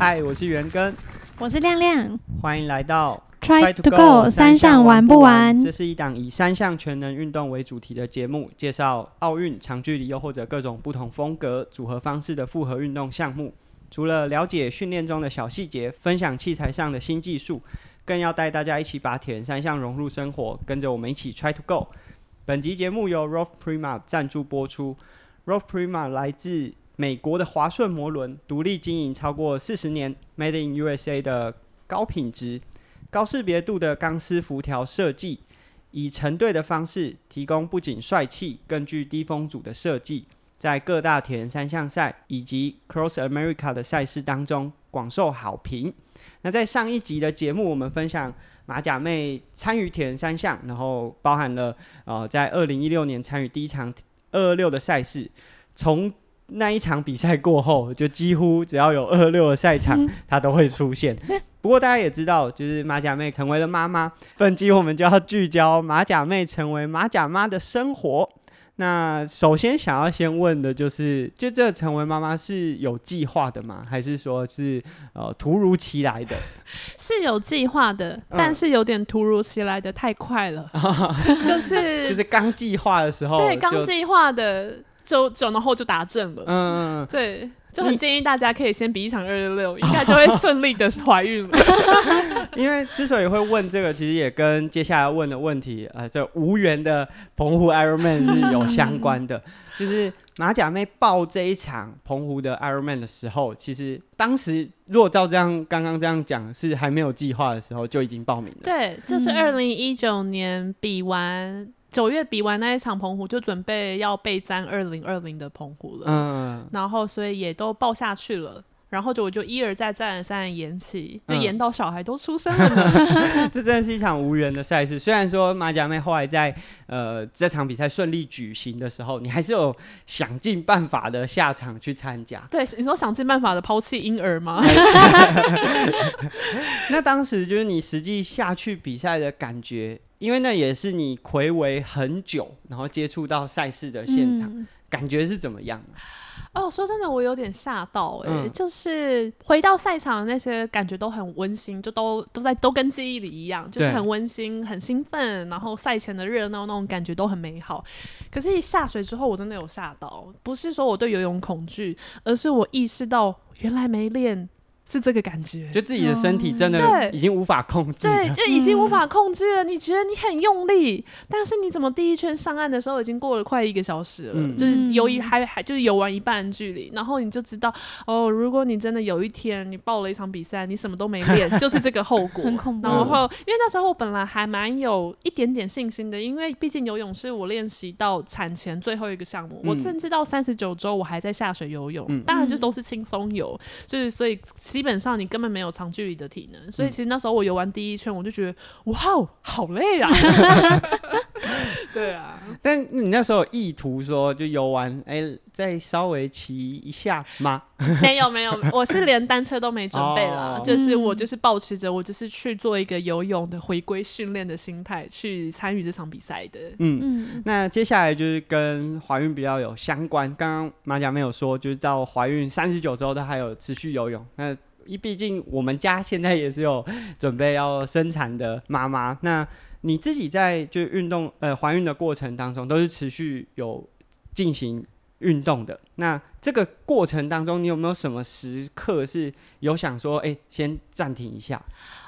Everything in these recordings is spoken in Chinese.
嗨，我是元根，我是亮亮。欢迎来到 Try to go 三项玩不玩？这是一档以三项全能运动为主题的节目，介绍奥运、长距离又或者各种不同风格、组合方式的复合运动项目。除了了解训练中的小细节，分享器材上的新技术，更要带大家一起把铁人三项融入生活，跟着我们一起 Try to go。本集节目由 r o f Prima 赞助播出。r o f Prima 来自美国的华顺摩轮，独立经营超过四十年，Made in USA 的高品质、高识别度的钢丝辐条设计，以成对的方式提供不仅帅气，更具低风阻的设计。在各大铁人三项赛以及 Cross America 的赛事当中广受好评。那在上一集的节目，我们分享马甲妹参与铁人三项，然后包含了呃在二零一六年参与第一场二二六的赛事，从那一场比赛过后，就几乎只要有二二六的赛场，它都会出现。不过大家也知道，就是马甲妹成为了妈妈，本集我们就要聚焦马甲妹成为马甲妈的生活。那首先想要先问的就是，就这成为妈妈是有计划的吗？还是说是呃突如其来的？是有计划的，但是有点突如其来的太快了，就是就是刚计划的时候，对，刚计划的就就然后就打正了，嗯，对。就很建议大家可以先比一场二六六，应该就会顺利的怀孕了。因为之所以会问这个，其实也跟接下来问的问题，呃，这无缘的澎湖 Ironman 是有相关的。就是马甲妹报这一场澎湖的 Ironman 的时候，其实当时如果照这样刚刚这样讲，是还没有计划的时候就已经报名了。对，就是二零一九年比完。九月比完那一场澎湖，就准备要备战二零二零的澎湖了。嗯，然后所以也都报下去了。然后就我就一而再再而三延期，就延到小孩都出生了。这真的是一场无缘的赛事。虽然说马甲妹后来在呃这场比赛顺利举行的时候，你还是有想尽办法的下场去参加。对，你说想尽办法的抛弃婴儿吗？那当时就是你实际下去比赛的感觉，因为那也是你魁违很久，然后接触到赛事的现场，感觉是怎么样？哦，说真的，我有点吓到哎，就是回到赛场那些感觉都很温馨，就都都在都跟记忆里一样，就是很温馨、很兴奋，然后赛前的热闹那种感觉都很美好。可是，一下水之后，我真的有吓到，不是说我对游泳恐惧，而是我意识到原来没练。是这个感觉，就自己的身体真的已经无法控制，对，就已经无法控制了。你觉得你很用力，但是你怎么第一圈上岸的时候已经过了快一个小时了？就是游一还还就是游完一半距离，然后你就知道哦，如果你真的有一天你报了一场比赛，你什么都没练，就是这个后果。很恐怖。然后因为那时候我本来还蛮有一点点信心的，因为毕竟游泳是我练习到产前最后一个项目，我甚至到三十九周我还在下水游泳，当然就都是轻松游，就是所以。基本上你根本没有长距离的体能，所以其实那时候我游完第一圈，我就觉得哇，好累啊！对啊，但你那时候有意图说就游完，哎，再稍微骑一下吗？没有没有，我是连单车都没准备了，就是我就是保持着我就是去做一个游泳的回归训练的心态去参与这场比赛的。嗯嗯，那接下来就是跟怀孕比较有相关，刚刚马甲没有说，就是到怀孕三十九周都还有持续游泳，那。因毕竟我们家现在也是有准备要生产的妈妈，那你自己在就运动呃怀孕的过程当中都是持续有进行运动的，那这个过程当中你有没有什么时刻是有想说哎先暂停一下？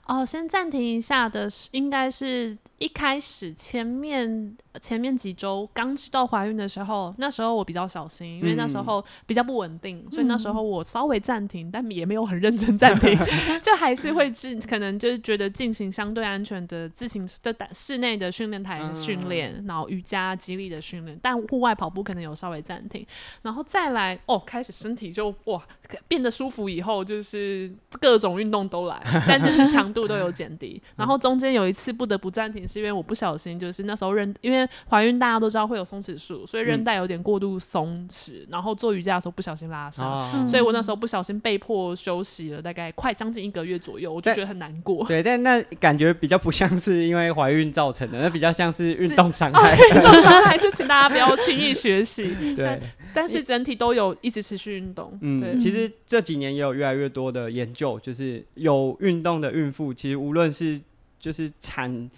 哦，先暂停一下的是应该是一开始前面。前面几周刚知道怀孕的时候，那时候我比较小心，因为那时候比较不稳定，所以那时候我稍微暂停，但也没有很认真暂停，就还是会进，可能就是觉得进行相对安全的自行的室内的训练台训练，然后瑜伽、肌力的训练，但户外跑步可能有稍微暂停，然后再来哦，开始身体就哇变得舒服以后，就是各种运动都来，但就是强度都有减低，然后中间有一次不得不暂停，是因为我不小心，就是那时候韧因为。怀孕大家都知道会有松弛术，所以韧带有点过度松弛，然后做瑜伽的时候不小心拉伤，所以我那时候不小心被迫休息了大概快将近一个月左右，我就觉得很难过。对，但那感觉比较不像是因为怀孕造成的，那比较像是运动伤害。运动伤害就请大家不要轻易学习。对，但是整体都有一直持续运动。对嗯，，其实这几年也有越来越多的研究，就是有运动的孕妇，其实无论是就是产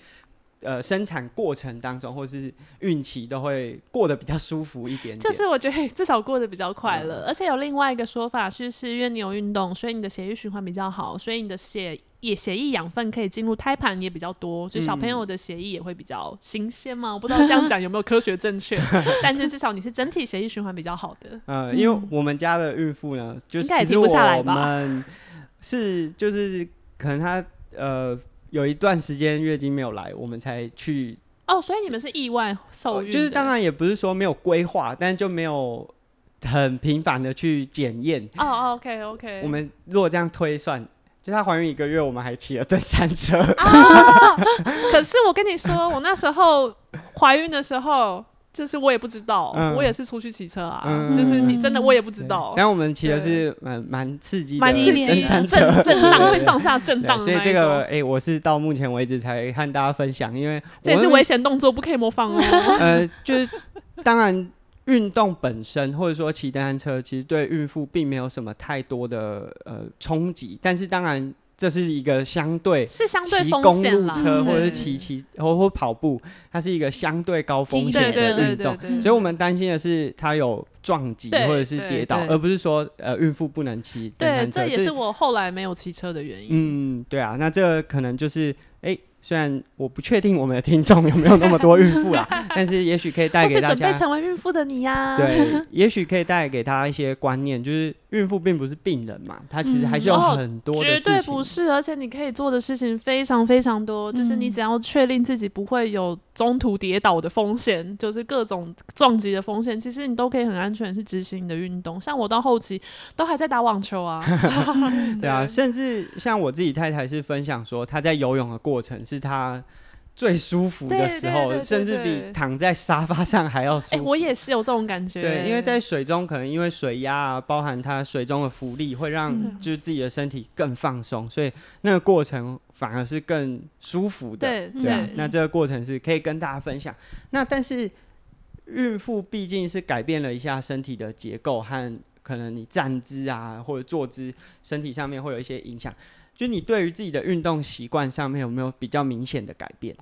呃生产过程当中，或是孕期，都会过得比较舒服一点点。就是我觉得 至少过得比较快乐，而且有另外一个说法是，是因为你有运动，所以你的血液循环比较好，所以你的血液血液养分可以进入胎盘也比较多，就小朋友的血液也会比较新鲜嘛。我不知道这样讲有没有科学正确，但是至少你是整体血液循环比较好的。呃，因为我们家的孕妇呢，就是应该也其实停不下来我吧们是就是可能她呃有一段时间月经没有来，我们才去哦，所以你们是意外受孕就是当然也不是说没有规划，但就没有很频繁的去检验。哦哦，OK OK，我们如果这样推算，就她怀孕一个月，我们还骑了登山车。啊可是我跟你说，我那时候怀孕的时候。就是我也不知道，嗯。我也是出去骑车啊，嗯就是你真的我也不知道，但我们骑的是蛮蛮刺激的蛮刺激的，震震荡会上下震荡所以这个哎、我是到目前为止才和大家分享，因为这也是危险动作，不可以模仿哦。呃，就是当然运动本身或者说骑单车，其实对孕妇并没有什么太多的呃冲击，但是当然这是一个相对是相对骑公风险啦，路车或者是骑骑或或跑步，它是一个相对高风险的运动，所以我们担心的是它有撞击或者是跌倒，而不是说呃孕妇不能骑登对，这也是我后来没有骑车的原因。嗯，对啊，那这个可能就是哎。虽然我不确定我们的听众有没有那么多孕妇啦，但是也许可以带给大家是准备成为孕妇的你呀，对，也许可以带给他一些观念，就是孕妇并不是病人嘛，她其实还是有哦很多的绝事情。对不是，而且你可以做的事情非常非常多，就是你嗯只要确定自己不会有中途跌倒的风险，就是各种撞击的风险，其实你都可以很安全去执行你的运动。像我到后期都还在打网球啊，对啊，甚至像我自己太太是分享说，她在游泳的过程是她最舒服的时候，对对对甚至比躺在沙发上还要舒哎、服。我也是有这种感觉，对，因为在水中可能因为水压啊，包含它水中的浮力，会让嗯就是自己的身体更放松，所以那个过程反而是更舒服的。对对啊对，那这个过程是可以跟大家分享。那但是孕妇毕竟是改变了一下身体的结构和可能你站姿啊或者坐姿，身体上面会有一些影响。就你对于自己的运动习惯上面有没有比较明显的改变？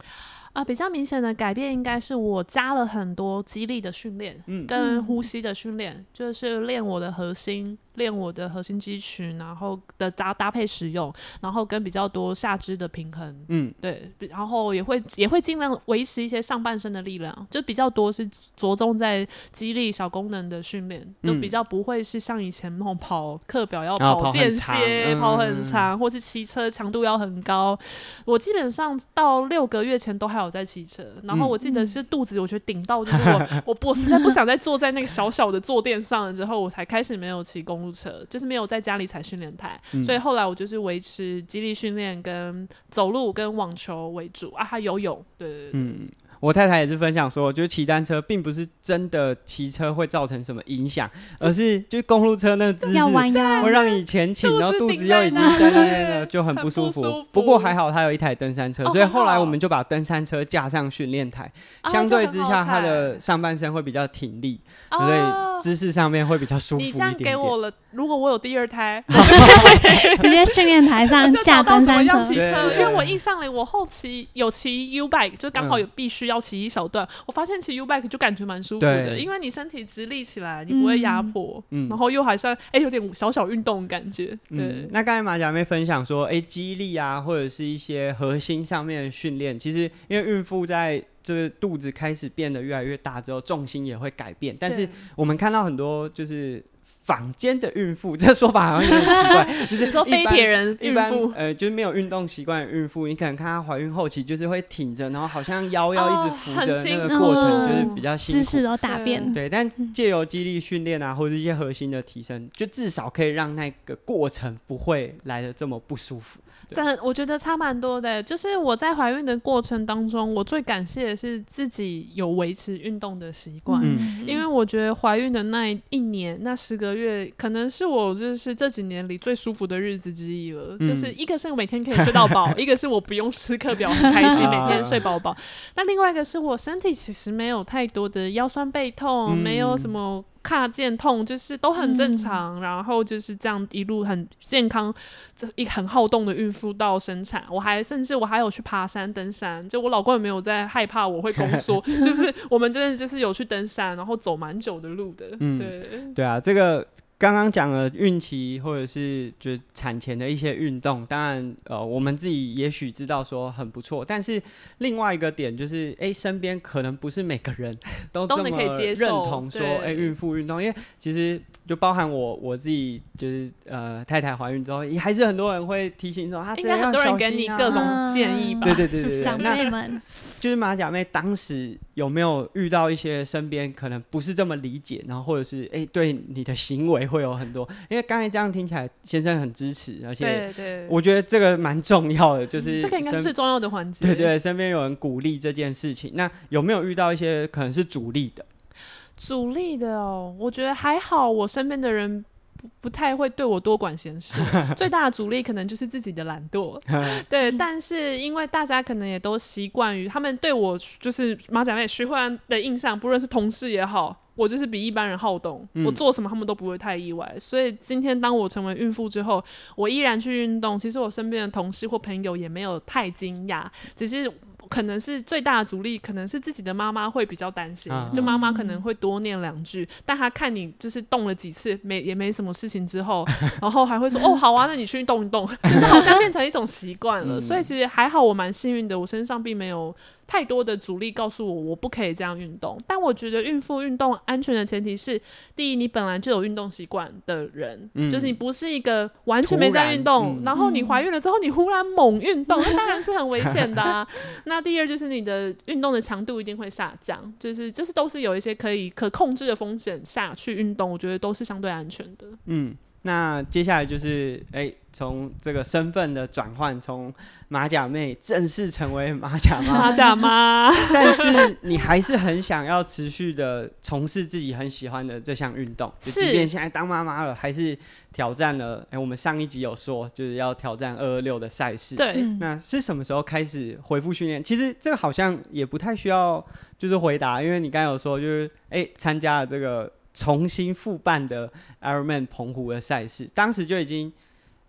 啊、比较明显的改变应该是我加了很多肌力的训练，嗯。跟呼吸的训练，就是练我的核心，练我的核心肌群，然后的搭搭配使用，然后跟比较多下肢的平衡，嗯，对，然后也会也会尽量维持一些上半身的力量，就比较多是着重在肌力小功能的训练，就嗯。比较不会是像以前那种跑课表要啊跑很间长歇、嗯跑很长，或是骑车强度要很高。我基本上到六个月前都还有在骑车，然后嗯我记得是肚子我觉得顶到，就是我 我我实在不想再坐在那个小小的坐垫上了之后，我才开始没有骑公路车，就是没有在家里踩训练台。嗯所以后来我就是维持肌力训练跟走路跟网球为主啊，还游泳，对对对嗯，我太太也是分享说，就是骑单车并不是真的骑车会造成什么影响，而是就是公路车那个姿势会，让你前倾，然后肚子又已经在那边了，就很很不舒服。不过还好他有一台登山车，哦所以后来我们就把登山车架上训练台，啊相对之下他的上半身会比较挺立，哦。所以姿势上面会比较舒服一你这样。给我了，如果我有第二胎，直接训练台上就架登山车，因为我印象里我后期有骑 U bike，就刚好有必须要骑一小段，我发现骑 U bike 就感觉蛮舒服的，因为你身体直立起来，你不会压迫，嗯然后又还算哎、有点小小运动的感觉，对。嗯，那刚才马甲妹分享说，哎、肌力啊，或者是一些核心上面的训练，其实因为孕妇在就是肚子开始变得越来越大之后，重心也会改变。但是我们看到很多就是坊间的孕妇，这说法好像有点奇怪，就是说非铁人一般孕妇，呃，就是没有运动习惯的孕妇，你可能看她怀孕后期就是会挺着，然后好像腰要一直哦扶着，那个过程就是比较辛苦。姿势都大变。对，但借由肌力训练啊，或者一些核心的提升，就至少可以让那个过程不会来的这么不舒服。真的，我觉得差蛮多的。就是我在怀孕的过程当中，我最感谢的是自己有维持运动的习惯。嗯因为我觉得怀孕的那一年、那十个月，可能是我就是这几年里最舒服的日子之一了。嗯就是一个是我每天可以睡到饱，一个是我不用时刻表，很开心，每天睡饱饱。那另外一个是我身体其实没有太多的腰酸背痛，嗯没有什么。怕见痛，就是都很正常。然后就是这样一路很健康，这一很好动的孕妇到生产，我还甚至我还有去爬山登山，就我老公也没有在害怕我会宫缩，就是我们真的就是有去登山，然后走蛮久的路的。嗯，对对啊，这个。刚刚讲了孕期或者是就产前的一些运动，当然呃我们自己也许知道说很不错，但是另外一个点就是，哎，身边可能不是每个人 都这么认同说，哎，孕妇运动，因为其实。就包含我我自己，就是呃，太太怀孕之后，也还是很多人会提醒说啊，应该很多人给你各种建议吧？对对对对，长辈们，就是马甲妹当时有没有遇到一些身边可能不是这么理解，然后或者是哎对你的行为会有很多，因为刚才这样听起来，先生很支持，而且对，我觉得这个蛮重要的，就是这个应该是最重要的环节。对对，身边有人鼓励这件事情，那有没有遇到一些可能是阻力的？阻力的哦，我觉得还好，我身边的人不不太会对我多管闲事。最大的阻力可能就是自己的懒惰，对。但是因为大家可能也都习惯于他们对我就是马仔妹徐慧安的印象，不论是同事也好，我就是比一般人好动，我做什么他们都不会太意外。所以今天当我成为孕妇之后，我依然去运动，其实我身边的同事或朋友也没有太惊讶，只是。可能是最大的阻力，可能是自己的妈妈会比较担心，就妈妈可能会多念两句，但她看你就是动了几次，没也没什么事情之后，然后还会说 哦好啊，那你去动一动，就是好像变成一种习惯了。所以其实还好，我蛮幸运的，我身上并没有。太多的阻力告诉我，我不可以这样运动。但我觉得孕妇运动安全的前提是，第一，你本来就有运动习惯的人，就是你不是一个完全没在运动，然后你怀孕了之后你忽然猛运动，那当然是很危险的。啊。那第二就是你的运动的强度一定会下降，就是这是都是有一些可以可控制的风险下去运动，我觉得都是相对安全的。嗯。那接下来就是，哎，从这个身份的转换，从马甲妹正式成为马甲妈，马甲妈。但是你还是很想要持续的从事自己很喜欢的这项运动，就即便现在当妈妈了，还是挑战了。哎，我们上一集有说，就是要挑战二二六的赛事。对。那是什么时候开始恢复训练？其实这个好像也不太需要，就是回答，因为你刚有说，就是哎，参加了这个。重新复办的 Ironman 澎湖的赛事，当时就已经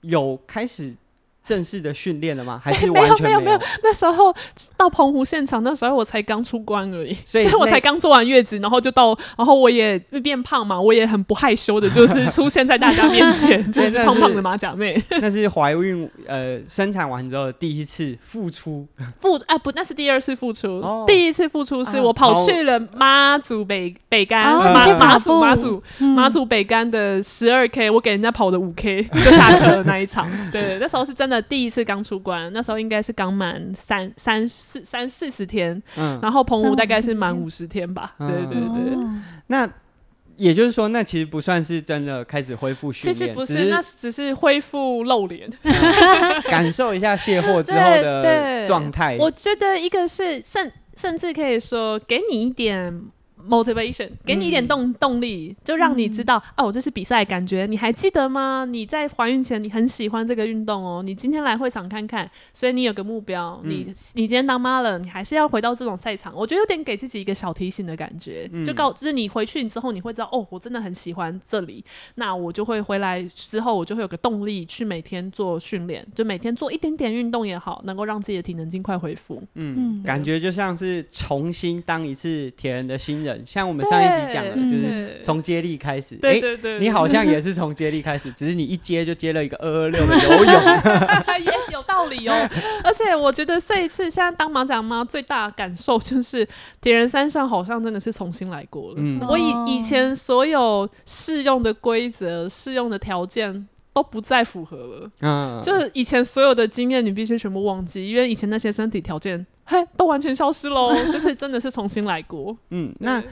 有开始。正式的训练了吗？还是完全没有？没有，那时候到澎湖现场，那时候我才刚出关而已，所以我才刚做完月子，然后就到，然后我也变胖嘛，我也很不害羞的，就是出现在大家面前，就是胖胖的马甲妹。那是怀孕呃生产完之后第一次复出，复啊不，那是第二次复出，第一次复出是我跑去了妈祖北北干马马祖马祖马祖北干的十二 K，我给人家跑的五 K 就下课的那一场，对，那时候是真的。第一次刚出关，那时候应该是刚满三三四三四十天，嗯，然后澎湖大概是满五十天吧，对对对。那也就是说，那其实不算是真的开始恢复训练，其实不是，那只是恢复露脸，感受一下卸货之后的状态。我觉得一个是甚甚至可以说给你一点。Motivation 给你一点动动力，就让你知道哦，这是比赛感觉。你还记得吗？你在怀孕前你很喜欢这个运动哦。你今天来会场看看，所以你有个目标。你你今天当妈了，你还是要回到这种赛场。我觉得有点给自己一个小提醒的感觉，就告就是你回去之后你会知道哦，我真的很喜欢这里。那我就会回来之后，我就会有个动力去每天做训练，就每天做一点点运动也好，能够让自己的体能尽快恢复。嗯，感觉就像是重新当一次铁人的新人。像我们上一集讲的，就是从接力开始。对对对，你好像也是从接力开始，只是你一接就接了一个二二六的游泳，也有道理哦。而且我觉得这一次现在当马甲妈最大的感受就是铁人三项好像真的是重新来过了。我以以前所有适用的规则、适用的条件。都不再符合了，嗯，就是以前所有的经验，你必须全部忘记，因为以前那些身体条件，嘿，都完全消失喽，就是真的是重新来过。嗯，那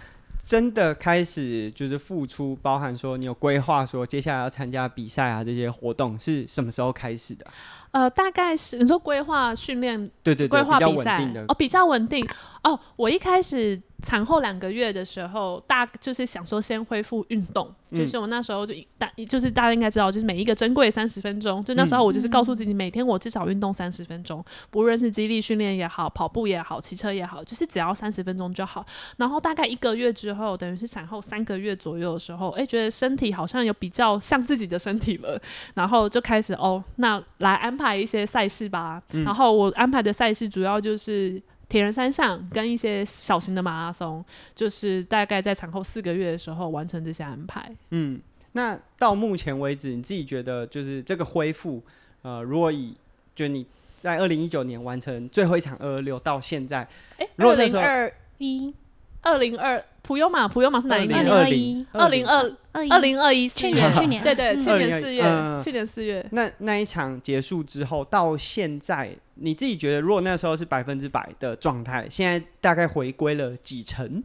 真的开始就是付出，包含说你有规划说接下来要参加比赛啊这些活动是什么时候开始的？呃，大概是你说规划训练，对对，规划比赛哦，比较稳定哦。我一开始产后两个月的时候，大就是想说先恢复运动，嗯就是我那时候就大就是大家应该知道，就是每一个珍贵三十分钟，就那时候我就是告诉自己，每天我至少运动三十分钟，不论是肌力训练也好，跑步也好，骑车也好，就是只要三十分钟就好。然后大概一个月之后，等于是产后三个月左右的时候，哎，觉得身体好像有比较像自己的身体了，然后就开始哦，那来安排一些赛事吧。然后我安排的赛事主要就是。铁人三项跟一些小型的马拉松，就是大概在产后四个月的时候完成这些安排。嗯，那到目前为止，你自己觉得就是这个恢复，呃，如果以就你在二零一九年完成最后一场二二六到现在，哎，二如果那时候零二一二零二普悠玛，普悠玛是哪一年？二零二一二零二二二零二一去年去年 对对，嗯去年四月嗯，去年四月。那那一场结束之后到现在，你自己觉得，如果那时候是百分之百的状态，现在大概回归了几成？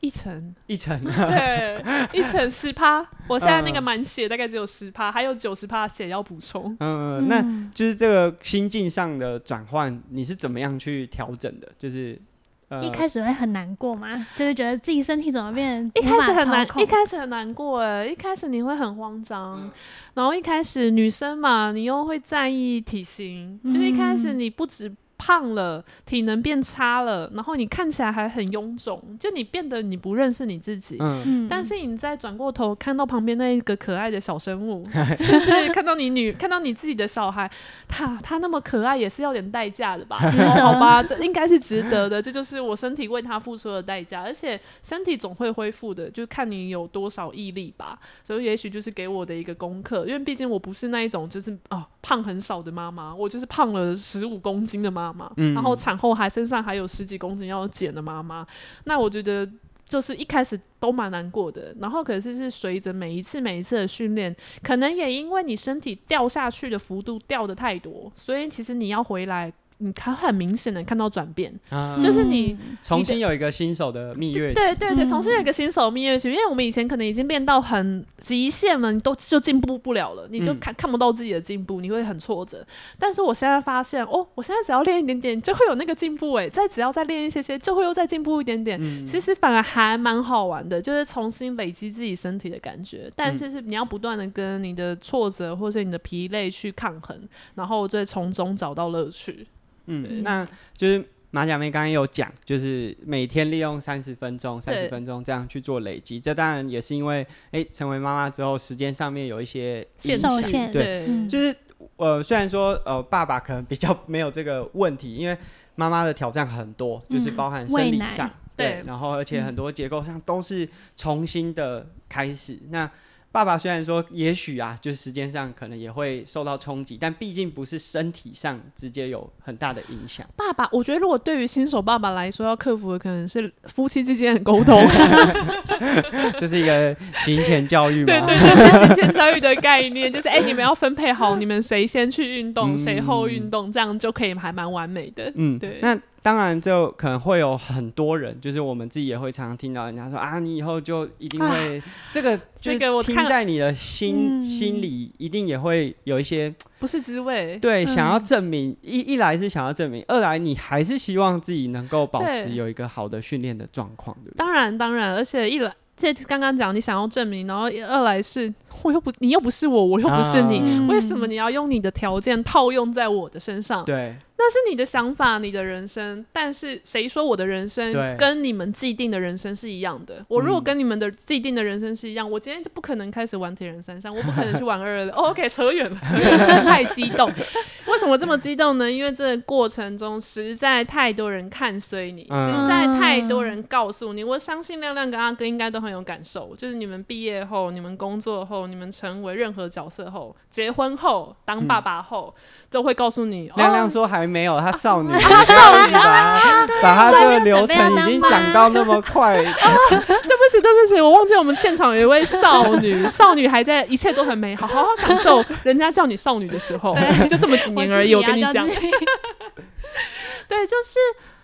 一成，一成？对，一成十趴。我现在那个嗯满血大概只有十趴，还有九十趴血要补充。嗯，那就是这个心境上的转换，你是怎么样去调整的？就是呃，一开始会很难过嘛，就是觉得自己身体怎么变，一开始很难一开始很难过哎，一开始你会很慌张，然后一开始女生嘛，你又会在意体型，就是一开始嗯。你不止胖了，体能变差了，然后你看起来还很臃肿，就你变得你不认识你自己。嗯嗯，但是你再转过头看到旁边那一个可爱的小生物，就是看到你女，看到你自己的小孩，他他那么可爱，也是要点代价的吧？好吧，这应该是值得的，这就是我身体为他付出的代价，而且身体总会恢复的，就看你有多少毅力吧。所以也许就是给我的一个功课，因为毕竟我不是那一种就是哦胖很少的妈妈，我就是胖了十五公斤的妈妈，嗯。然后产后还身上还有十几公斤要减的妈妈，那我觉得。就是一开始都蛮难过的，然后可是是随着每一次每一次的训练，可能也因为你身体掉下去的幅度掉的太多，所以其实你要回来，你看很明显的看到转变，啊。就是你重新有一个新手的蜜月期，对对对，嗯。重新有一个新手蜜月期，因为我们以前可能已经练到很极限了，你都就进步不了了，你就嗯。看、看不到自己的进步，你会很挫折。但是我现在发现，哦，我现在只要练一点点，就会有那个进步，诶，再只要再练一些些，就会又再进步一点点。嗯。其实反而还蛮好玩的，就是重新累积自己身体的感觉。但是是你要不断的跟你的挫折或者你的疲累去抗衡，然后再从中找到乐趣。对嗯，那就是马甲妹刚刚有讲，就是每天利用三十分钟、三十分钟这样去做累积。这当然也是因为，哎、成为妈妈之后，时间上面有一些限影响受限对，嗯。就是呃，虽然说呃，爸爸可能比较 没有这个问题，因为妈妈的挑战很多，就是嗯包含生理上，对然后而且很多结构上都是重新的开始。那爸爸虽然说，也许啊，就是时间上可能也会受到冲击，但毕竟不是身体上直接有很大的影响。爸爸，我觉得如果对于新手爸爸来说，要克服的可能是夫妻之间的沟通，这是一个行前教育嘛？对对，就是行前教育的概念，就是哎、你们要分配好，你们谁先去运动，嗯谁后运动，这样就可以还蛮完美的。嗯，对那当然就可能会有很多人，就是我们自己也会常常听到人家说啊，你以后就一定会、这个，就这个听在你的心、嗯心里，一定也会有一些不是滋味，对、嗯想要证明。一一来是想要证明，二来你还是希望自己能够保持有一个好的训练的状况，对不对？当然当然，而且一来。这刚刚讲你想要证明，然后二来是我又不你又不是我，我又不是你，嗯为什么你要用你的条件套用在我的身上？对，那是你的想法，你的人生。但是谁说我的人生跟你们既定的人生是一样的？我如果嗯跟你们的既定的人生是一样，我今天就不可能开始玩铁人三项，我不可能去玩二二 OK，扯远了 太激动。为什么这么激动呢？因为这个过程中实在太多人看衰你，嗯实在太多人告诉你。我相信亮亮跟阿哥应该都很有感受，就是你们毕业后、你们工作后、你们成为任何角色后、结婚后、当爸爸后，都会告诉你。亮亮哦说还没有，他少女，他少女把把他这个流程已经讲到那么快，对不起，对不起，我忘记我们现场有一位少女，少女还在，一切都很美好，好好享受人家叫你少女的时候，就这么几年而已。我跟你讲，对，就是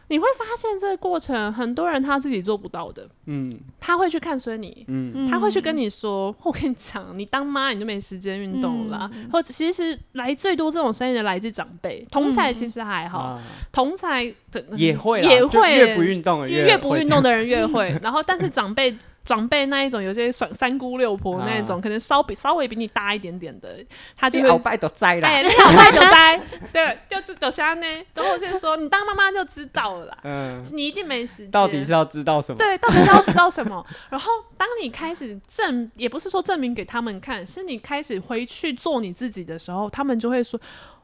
你会发现这个过程，很多人他自己做不到的，嗯。他会去看孙你。嗯。他会去跟你说：“ 我跟你讲，你当妈你就没时间运动了啦。嗯。或者其实来最多这种声音的来自长辈，同才嗯其实还好，嗯。同才对也会也会。越不运动越越不运动的人越会。然后，但是长辈长辈那一种，有些三三姑六婆那一种，啊可能稍比稍微比你大一点点的，他就会。这样你鳌拜都栽啦。哎，你好快就栽，对，就就像呢，等我先说，你当妈妈就知道了啦，嗯，你一定没时间。到底是要知道什么？对，到底是要知道什么？然后，当你开始证，也不是说证明给他们看，是你开始回去做你自己的时候，他们就会说：“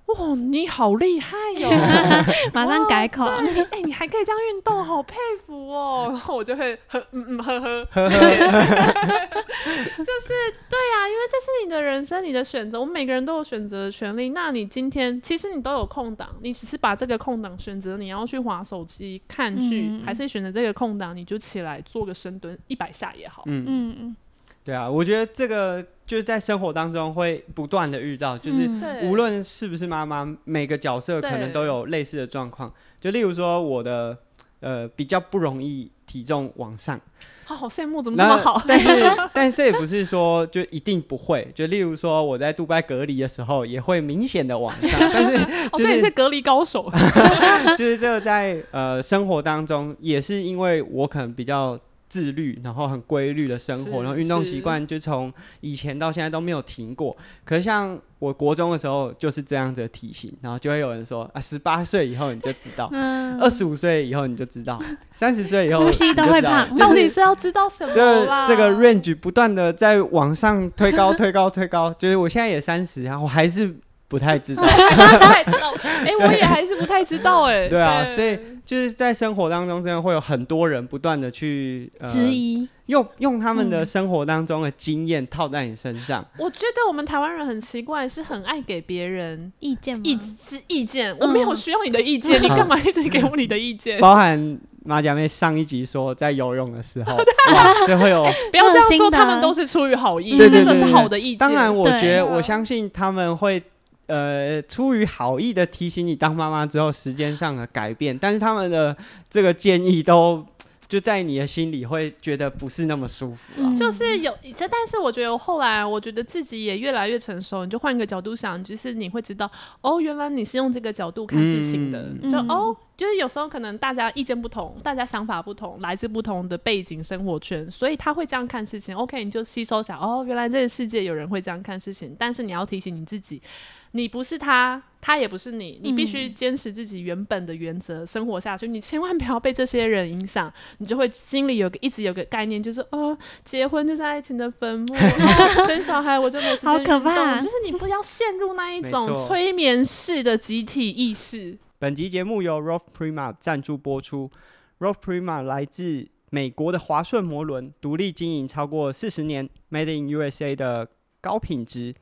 哇，你好厉害哟、马上改口。哎、你还可以这样运动，好佩服哦。然后我就会呵，嗯嗯，呵呵，谢谢。就是对呀、因为这是你的人生，你的选择，我们每个人都有选择的权利。那你今天其实你都有空档，你只是把这个空档选择你要去划手机、看剧，嗯还是选择这个空档，你就起来做个深蹲一百下也好。嗯，嗯嗯，对啊，我觉得这个就是在生活当中会不断的遇到，就是无论是不是妈妈，每个角色可能都有类似的状况。就例如说我的呃比较不容易体重往上，好好羡慕，怎么这那么好？但是 但是这也不是说就一定不会。就例如说我在杜拜隔离的时候，也会明显的往上，但是哦，对，就是你是隔离高手。就是这个在呃生活当中，也是因为我可能比较自律，然后很规律的生活，然后运动是习惯就从以前到现在都没有停过。可是像我国中的时候就是这样子的体型，然后就会有人说啊，十八岁以后你就知道，嗯二十五岁以后你就知道，三十岁以后呼吸都会胖到底是是要知道什么这啦？这个 range 不断的在往上推高、推高、推高，就是我现在也三十，然后我还是不太知道。不太知道。哎、我也 还是不太知道哎、对啊所以就是在生活当中，真的会有很多人不断的去呃质疑，用用他们的嗯生活当中的经验套在你身上。我觉得我们台湾人很奇怪，是很爱给别人意见吗意是意见。我没有需要你的意见，你干嘛一直给我你的意见？包含马甲妹上一集说在游泳的时候，就，会有。不要这样说，他们都是出于好意，对真的是好的意见。当然，我觉得啊我相信他们会。呃，出于好意的提醒你当妈妈之后时间上的改变，但是他们的这个建议都就在你的心里会觉得不是那么舒服啊。嗯就是有，这但是我觉得后来，我觉得自己也越来越成熟。你就换个角度想，就是你会知道，哦，原来你是用这个角度看事情的。就哦，就是有时候可能大家意见不同，大家想法不同，来自不同的背景、生活圈，所以他会这样看事情。OK，你就吸收下，哦，原来这个世界有人会这样看事情。但是你要提醒你自己，你不是他，他也不是你，你必须坚持自己原本的原则，生活下去。你千万不要被这些人影响，你就会心里有个一直有个概念，就是哦，结婚就是爱情的坟墓，哦生小孩我就没时间怕就是你不要陷入那一种催眠式的集体意识。本集节目由 Rolf Prima 赞助播出。Rolf Prima 来自美国的华顺摩轮，独立经营超过四十年，Made in USA 的高品质、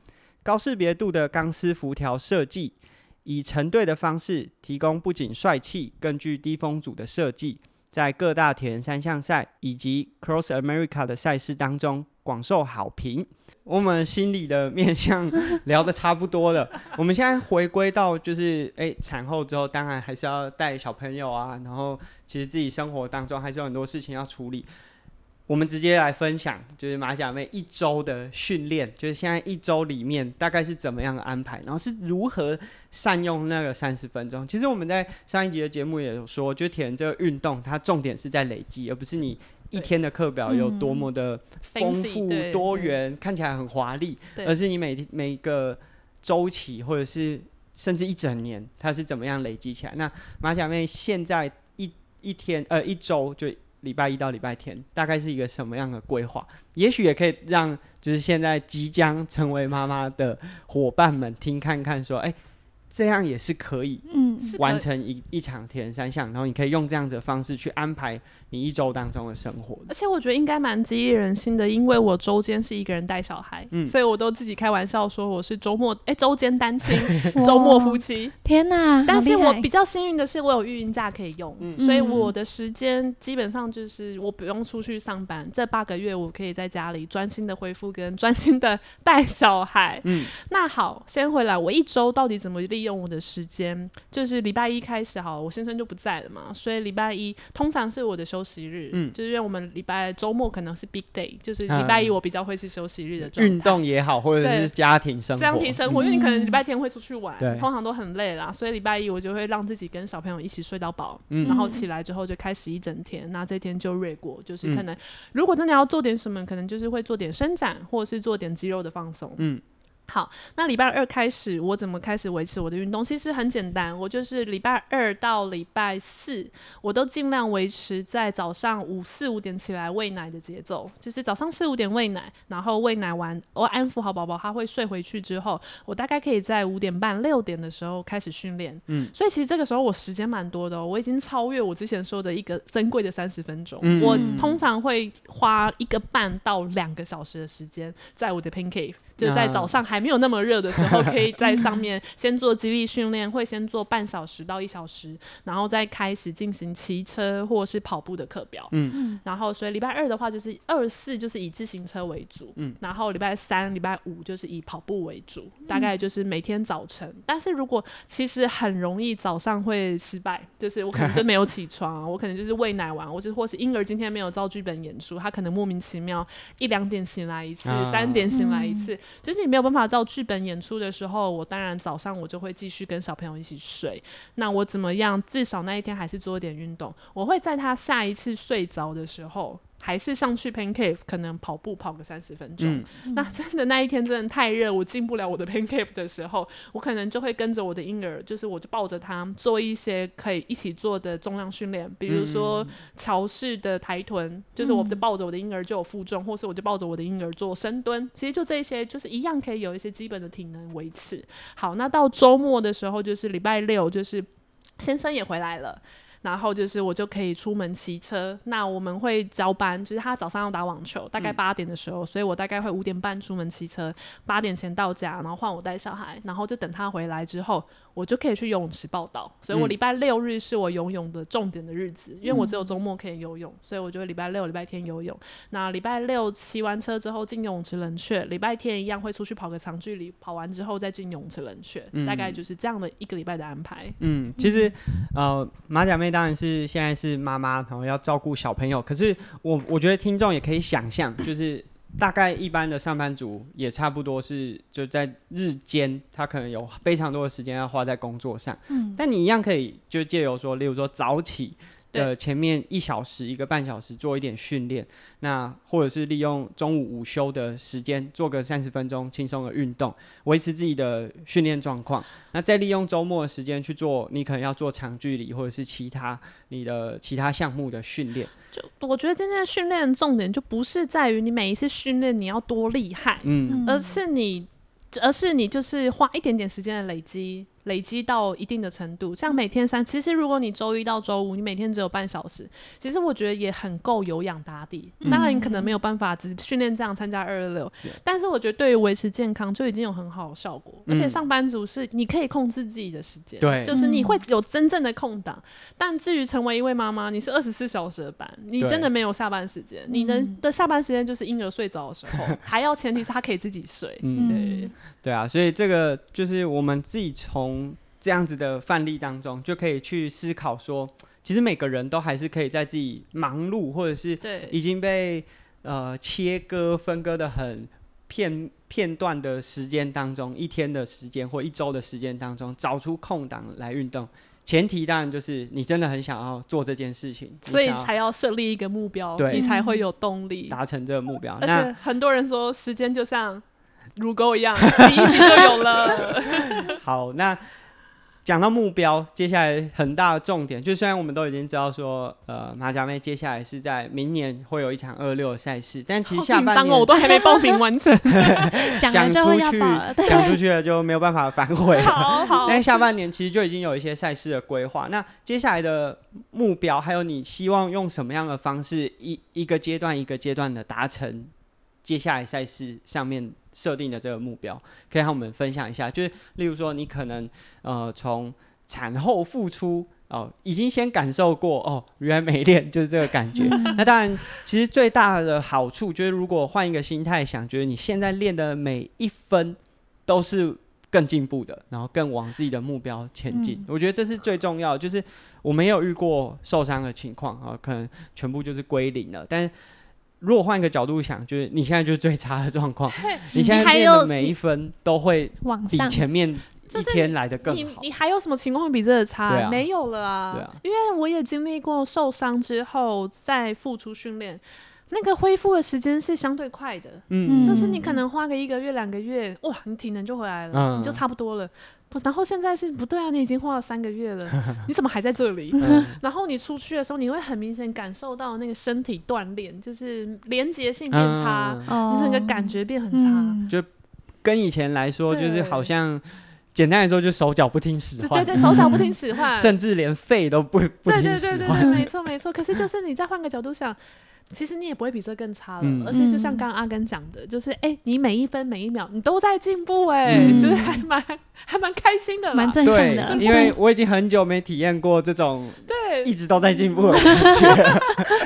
高识别度的钢丝辐条设计，以成对的方式提供不仅帅气，更具低风阻的设计，在各大铁人三项赛以及 Cross America 的赛事当中广受好评。我们心里的面向 聊得差不多了，我们现在回归到就是，诶产后之后，当然还是要带小朋友啊，然后其实自己生活当中还是有很多事情要处理。我们直接来分享，就是马甲妹一周的训练，就是现在一周里面大概是怎么样的安排，然后是如何善用那个三十分钟。其实我们在上一集的节目也有说，就铁人这个运动，它重点是在累积，而不是你一天的课表有多么的丰富对多元，看起来很华丽，而是你每每一个周期或者是甚至一整年，它是怎么样累积起来。那马甲妹现在一一天呃一周就礼拜一到礼拜天，大概是一个什么样的规划？也许也可以让就是现在即将成为妈妈的伙伴们听看看，说，哎、这样也是可以嗯，完成一一场铁人三项，然后你可以用这样子的方式去安排你一周当中的生活的。而且我觉得应该蛮激励人心的，因为我周间是一个人带小孩，嗯所以我都自己开玩笑说我是周末哎周间单亲，周末夫妻。天哪！但是我比较幸运的是，我有育婴假可以用，嗯所以我的时间基本上就是我不用出去上班，这八个月我可以在家里专心的恢复跟专心的带小孩。嗯，那好，先回来，我一周到底怎么利利用我的时间，就是礼拜一开始好，我先生就不在了嘛，所以礼拜一通常是我的休息日，嗯。就是因为我们礼拜周末可能是 big day，就是礼拜一我比较会是休息日的状态。运动也好，或者是家庭生活，家庭生活，因为你可能礼拜天会出去玩，对。通常都很累啦，所以礼拜一我就会让自己跟小朋友一起睡到饱，嗯。然后起来之后就开始一整天，那这天就瑞过，就是嗯。可能、如果真的要做点什么，可能就是会做点伸展，或者是做点肌肉的放松。嗯，好，那礼拜二开始，我怎么开始维持我的运动？其实很简单，我就是礼拜二到礼拜四，我都尽量维持在早上五四五点起来喂奶的节奏，就是早上四五点喂奶，然后喂奶完，我安抚好宝宝，他会睡回去之后，我大概可以在五点半六点的时候开始训练。嗯，所以其实这个时候我时间蛮多的、哦，我已经超越我之前说的一个珍贵的三十分钟。嗯我通常会花一个半到两个小时的时间在我的 pain cave。就在早上还没有那么热的时候，可以在上面先做肌力训练，会先做半小时到一小时，然后再开始进行骑车或是跑步的课表。嗯然后所以礼拜二的话就是二四就是以自行车为主，嗯然后礼拜三、礼拜五就是以跑步为主，大概就是每天早晨。但是如果其实很容易早上会失败，就是我可能真没有起床，我可能就是喂奶完，或是或是婴儿今天没有照剧本演出，他可能莫名其妙一两点醒来一次，啊三点醒来一次，就是你没有办法照剧本演出的时候，我当然早上我就会继续跟小朋友一起睡。那我怎么样？至少那一天还是做一点运动。我会在他下一次睡着的时候，还是上去 pain cave，可能跑步跑个三十分钟。嗯那真的那一天真的太热，我进不了我的 pain cave 的时候，我可能就会跟着我的婴儿，就是我就抱着他做一些可以一起做的重量训练，比如说桥式的抬臀，就是我就抱着我的婴儿就有负重，或是我就抱着我的婴儿做深蹲，其实就这些，就是一样可以有一些基本的体能维持。好，那到周末的时候，就是礼拜六，就是先生也回来了。然后就是我就可以出门骑车，那我们会交班，就是他早上要打网球，大概八点的时候，所以我大概会五点半出门骑车，八点前到家，然后换我带小孩，然后就等他回来之后，我就可以去游泳池报道。所以我嗯礼拜六日是我游泳的重点的日子，因为我只有周末可以游泳，所以我就会礼拜六、礼拜天游泳。那礼拜六骑完车之后进游泳池冷却，礼拜天一样会出去跑个长距离，跑完之后再进游泳池冷却，大概就是这样的一个礼拜的安排。嗯，其实呃，马甲妹当然是现在是妈妈，然后要照顾小朋友。可是我我觉得听众也可以想象，就是大概一般的上班族也差不多是就在日间，他可能有非常多的时间要花在工作上。嗯，但你一样可以就借由说，例如说早起的前面一小时、一个半小时做一点训练，那或者是利用中午午休的时间做个三十分钟轻松的运动，维持自己的训练状况。那再利用周末的时间去做你可能要做长距离或者是其他你的其他项目的训练。就我觉得今天的训练的重点就不是在于你每一次训练你要多厉害，嗯而是你，而是你就是花一点点时间的累积，累积到一定的程度。像每天三，其实如果你周一到周五，你每天只有半小时，其实我觉得也很够有氧打底。当然，你可能没有办法只训练这样参加二二六，但是我觉得对于维持健康就已经有很好的效果。而且上班族是你可以控制自己的时间，对。就是你会有真正的空档。但至于成为一位妈妈，你是二十四小时的班，你真的没有下班时间，你的的下班时间就是婴儿睡着的时候，还要前提是他可以自己睡。嗯，对，对啊，所以这个就是我们自己从这样子的范例当中，就可以去思考说，其实每个人都还是可以在自己忙碌或者是对，已经被呃切割分割的很片片段的时间当中，一天的时间或一周的时间当中，找出空档来运动。前提当然就是你真的很想要做这件事情，所以才要设立一个目标，对你才会有动力。达成这个目标。而那且很多人说，时间就像乳沟一样，第一集就有了。好，那讲到目标，接下来很大的重点，就虽然我们都已经知道说，呃，马甲妹接下来是在明年会有一场二六的赛事，但其实下半年我都还没报名完成。讲出去讲出去了就没有办法反悔了。好好但下半年其实就已经有一些赛事的规划。那接下来的目标，还有你希望用什么样的方式，一一个阶段一个阶段的达成接下来赛事上面设定的这个目标，可以和我们分享一下。就是例如说，你可能呃从产后复出。哦，已经先感受过哦，原来没练就是这个感觉。那当然，其实最大的好处就是，如果换一个心态想，觉得你现在练的每一分都是更进步的，然后更往自己的目标前进。嗯我觉得这是最重要的，就是我没有遇过受伤的情况啊，可能全部就是归零了，但是。如果换一个角度想，就是你现在就是最差的状况，你现在练的每一分都会比前面一天来的更你好。你还有什么情况比这个差？啊没有了啊。对啊因为我也经历过受伤之后再付出训练，那个恢复的时间是相对快的。嗯，就是你可能花个一个月、两个月，哇，你体能就回来了，嗯你就差不多了。不，然后现在是不对啊，你已经花了三个月了，你怎么还在这里？嗯 然后你出去的时候，你会很明显感受到那个身体锻炼，就是连结性变差，你整个感觉变很差。就跟以前来说，就是好像简单来说，就手脚不听使唤，对对对，手脚不听使 唤，甚至连肺都不不听对对对使唤。对对，没错没错。可是就是你再换个角度想，其实你也不会比这更差了，嗯而且就像刚刚阿根讲的，就是哎、你每一分每一秒你都在进步、哎、嗯就是还蛮 还蛮开心的，蛮正向对的，，因为我已经很久没体验过这种对，一直都在进步的 感觉。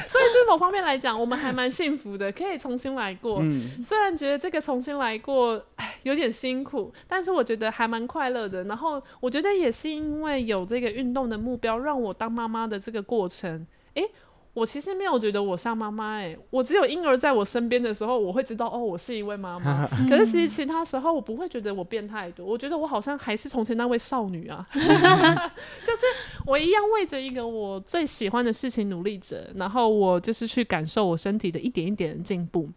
所以是某方面来讲，我们还蛮幸福的，可以重新来过。嗯，虽然觉得这个重新来过，哎，有点辛苦，但是我觉得还蛮快乐的。然后我觉得也是因为有这个运动的目标，让我当妈妈的这个过程，诶，我其实没有觉得我像妈妈，诶，我只有婴儿在我身边的时候，我会知道哦，我是一位妈妈。可是其实其他时候，我不会觉得我变太多，我觉得我好像还是从前那位少女啊，就是我一样为着一个我最喜欢的事情努力着，然后我就是去感受我身体的一点一点的进步。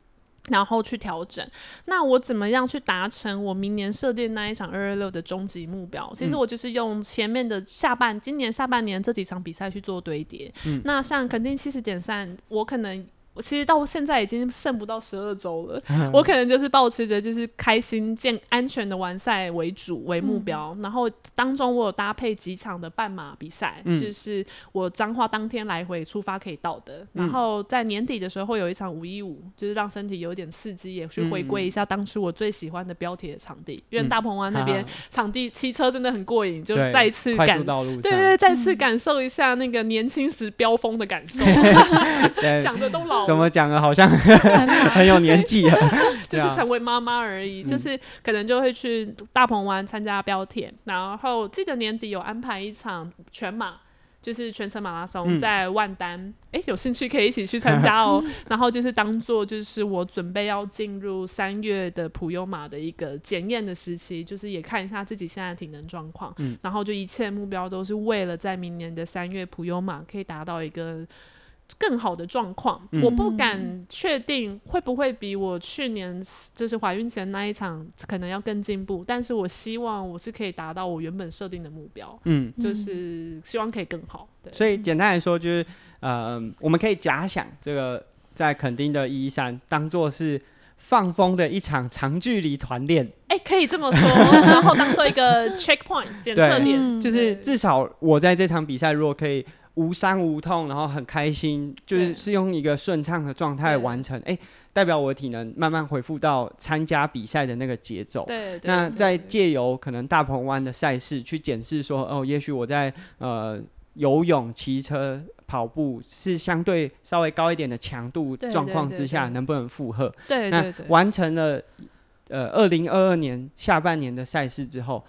然后去调整，那我怎么样去达成我明年设定那一场二二六的终极目标？其实嗯我就是用前面的下半，今年下半年这几场比赛去做堆叠。嗯那像肯定七十点三，我可能。我其实到现在已经剩不到十二周了，我可能就是保持着就是开心、健、安全的完赛为主为目标，然后当中我有搭配几场的半马比赛，嗯就是我彰化当天来回出发可以到的，嗯。然后在年底的时候会有一场五一五，就是让身体有一点刺激，也去回归一下当初我最喜欢的标铁的场地，因为嗯大鹏湾那边场地骑车真的很过瘾，就再一次感速道路上，对对，对再次感受一下那个年轻时飙风的感受 对讲的都老了怎么讲啊？好像很有年纪 了，就是成为妈妈而已，嗯就是可能就会去大鹏湾参加标铁，然后记得年底有安排一场全马。就是全程马拉松嗯在万丹，哎、有兴趣可以一起去参加哦。然后就是当做就是我准备要进入三月的普悠马的一个检验的时期，就是也看一下自己现在的体能状况。嗯然后就一切目标都是为了在明年的三月普悠马可以达到一个更好的状况。嗯。我不敢确定会不会比我去年就是怀孕前那一场可能要更进步，但是我希望我是可以达到我原本设定的目标，嗯，就是希望可以更好。对，所以简单来说，就是呃，我们可以假想这个在垦丁的一三当做是放风的一场长距离团练，哎、可以这么说，然后当做一个 checkpoint 检测点，嗯就是至少我在这场比赛如果可以无伤无痛，然后很开心，就是是用一个顺畅的状态完成，哎、代表我的体能慢慢恢复到参加比赛的那个节奏。对那再对借由可能大鹏湾的赛事去检视说，哦，也许我在呃游泳、骑车、跑步是相对稍微高一点的强度对状况之下，能不能负荷？那对对对，完成了呃二零二二年下半年的赛事之后，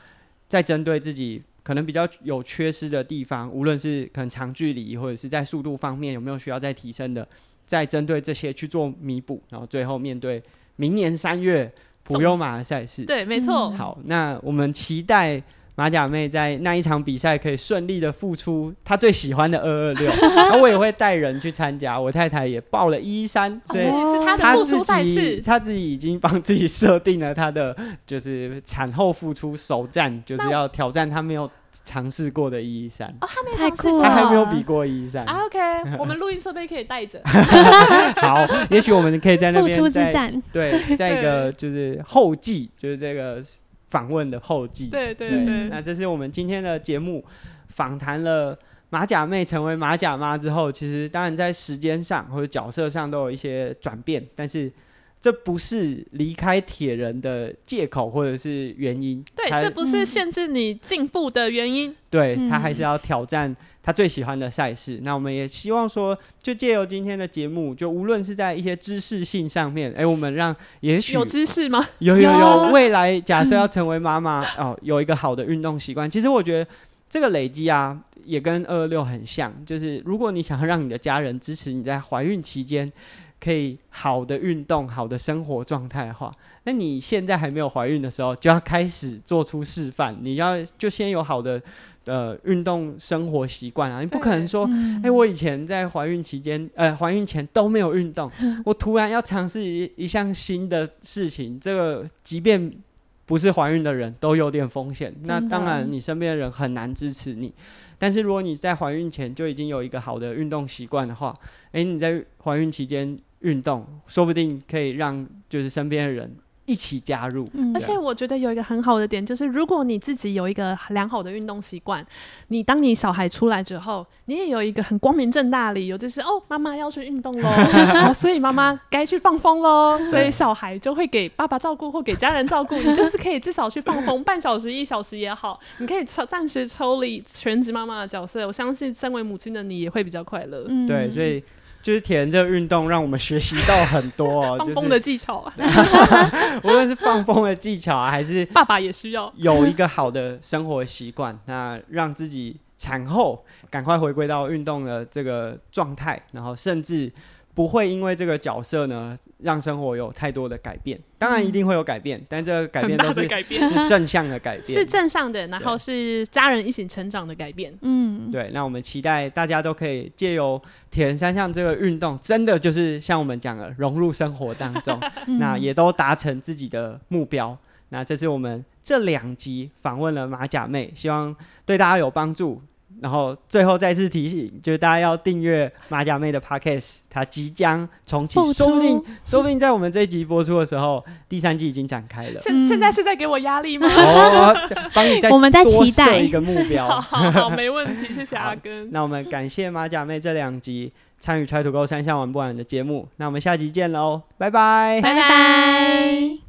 再针对自己可能比较有缺失的地方，无论是可能长距离或者是在速度方面有没有需要再提升的，再针对这些去做弥补，然后最后面对明年三月普悠马的赛事。对，没错。嗯好，那我们期待马甲妹在那一场比赛可以顺利的付出她最喜欢的二二六，然后我也会带人去参加，我太太也报了一三，所以哦是她自付出赛己事，她自己已经帮自己设定了她的就是产后复出首战，就是要挑战她没有尝试过的一一三，哦，他没太尝试过酷了她还没有比过一一三。啊。OK，我们录音设备可以带着。好，也许我们可以在那付出之边对，在一个就是后记，就是这个访问的后记。对对嗯对，那这是我们今天的节目，访谈了马甲妹成为马甲妈之后，其实当然在时间上或者角色上都有一些转变，但是这不是离开铁人的借口或者是原因。对，这不是限制你进步的原因。对嗯他还是要挑战他最喜欢的赛事。那我们也希望说，就借由今天的节目，就无论是在一些知识性上面，哎、我们让也许有知识吗？有有有有，未来假设要成为妈妈 哦，有一个好的运动习惯，其实我觉得这个累积啊，也跟二二六很像，就是如果你想要让你的家人支持你在怀孕期间可以好的运动、好的生活状态的话，那你现在还没有怀孕的时候，就要开始做出示范，你要就先有好的呃运动生活习惯啊，你不可能说。嗯哎、我以前在怀孕期间，呃，怀孕前都没有运动，我突然要尝试一一项新的事情，这个即便不是怀孕的人都有点风险。那当然，你身边的人很难支持你。但是如果你在怀孕前就已经有一个好的运动习惯的话，诶，你在怀孕期间运动，说不定可以让就是身边的人一起加入。嗯。而且我觉得有一个很好的点，就是如果你自己有一个良好的运动习惯，你当你小孩出来之后，你也有一个很光明正大的理由，就是哦，妈妈要去运动喽，哦所以妈妈该去放风喽，所以小孩就会给爸爸照顾或给家人照顾，你就是可以至少去放风半小时、一小时也好，你可以抽暂时抽离全职妈妈的角色，我相信身为母亲的你也会比较快乐。嗯。对，所以就是铁人这个运动让我们学习到很多哦，放风的技巧啊，无论是放风的技巧啊，还是爸爸也需要。有一个好的生活习惯，那让自己产后赶快回归到运动的这个状态，然后甚至不会因为这个角色呢，让生活有太多的改变。当然一定会有改变，但这个改变都是改变，是正向的改变，是正向的，然后是家人一起成长的改变。嗯，对，那我们期待大家都可以借由铁人三项这个运动，真的就是像我们讲的融入生活当中，嗯那也都达成自己的目标。那这是我们这两集访问了马甲妹，希望对大家有帮助。然后最后再次提醒，就是大家要订阅马甲妹的 podcast，它即将重启复，说不定说不定在我们这一集播出的时候，第三季已经展开了。现、嗯现在是在给我压力吗？哦，帮你再我们在期待一个目标。好好好，没问题，谢谢阿根。那我们感谢马甲妹这两集参与 Try to Go 三项玩不完的节目，那我们下集见喽，拜拜。拜拜。